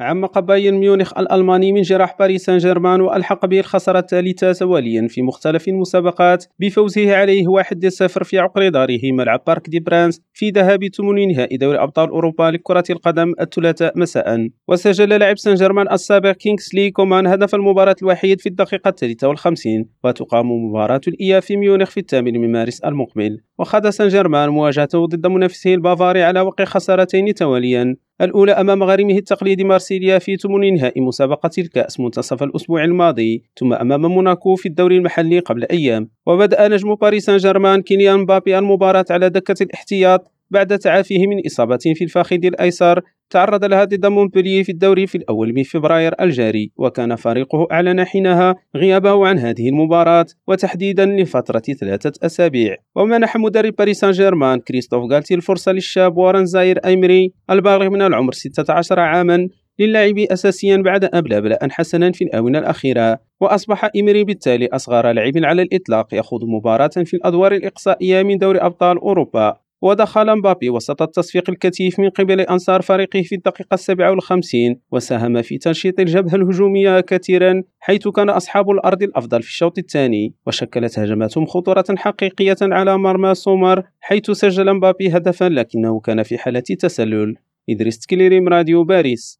عمق بايرن ميونخ الألماني من جراح باريس سان جيرمان وألحق به الخسارة الثالثة تواليا في مختلف المسابقات بفوزه عليه 1-0 في عقر داره ملعب بارك دي برانس في ذهاب ثمن نهائي دوري أبطال أوروبا لكرة القدم الثلاثاء مساء. وسجل لاعب سان جيرمان السابق كينغسلي كومان هدف المباراة الوحيد في الدقيقة الثالثة والخمسين وتقام مباراة الإياب في ميونخ في الثامن من مارس المقبل. وخاض سان جيرمان مواجهته ضد منافسه البافاري على وقع خسارتين تواليا الأولى أمام غريمه التقليدي مارسيليا في ثمن نهائي مسابقة الكأس منتصف الأسبوع الماضي ثم أمام موناكو في الدوري المحلي قبل أيام. وبدأ نجم باريس سان جيرمان كيليان مبابي المباراة على دكة الاحتياط بعد تعافيه من إصابة في الفخذ الأيسر. تعرض لها ضد مونبلييه في الدوري في الأول من فبراير الجاري وكان فريقه أعلن حينها غيابه عن هذه المباراة وتحديدا لفترة ثلاثة أسابيع. ومنح مدرب باريس سان جيرمان كريستوف غالتي الفرصة للشاب وارن زاير أيمري البالغ من العمر 16 عاما للعب أساسيا بعد أبلى بلاء حسنا في الآونة الأخيرة. وأصبح إيمري بالتالي أصغر لاعب على الإطلاق يخوض مباراة في الأدوار الإقصائية من دوري أبطال أوروبا. ودخل مبابي وسط التصفيق الكثيف من قبل أنصار فريقه في الدقيقة السابعة والخمسين وساهم في تنشيط الجبهة الهجومية كثيرا حيث كان أصحاب الأرض الأفضل في الشوط الثاني. وشكلت هجماتهم خطورة حقيقية على مرمى سومر حيث سجل مبابي هدفا لكنه كان في حالة تسلل. إدريس تكليريم راديو باريس.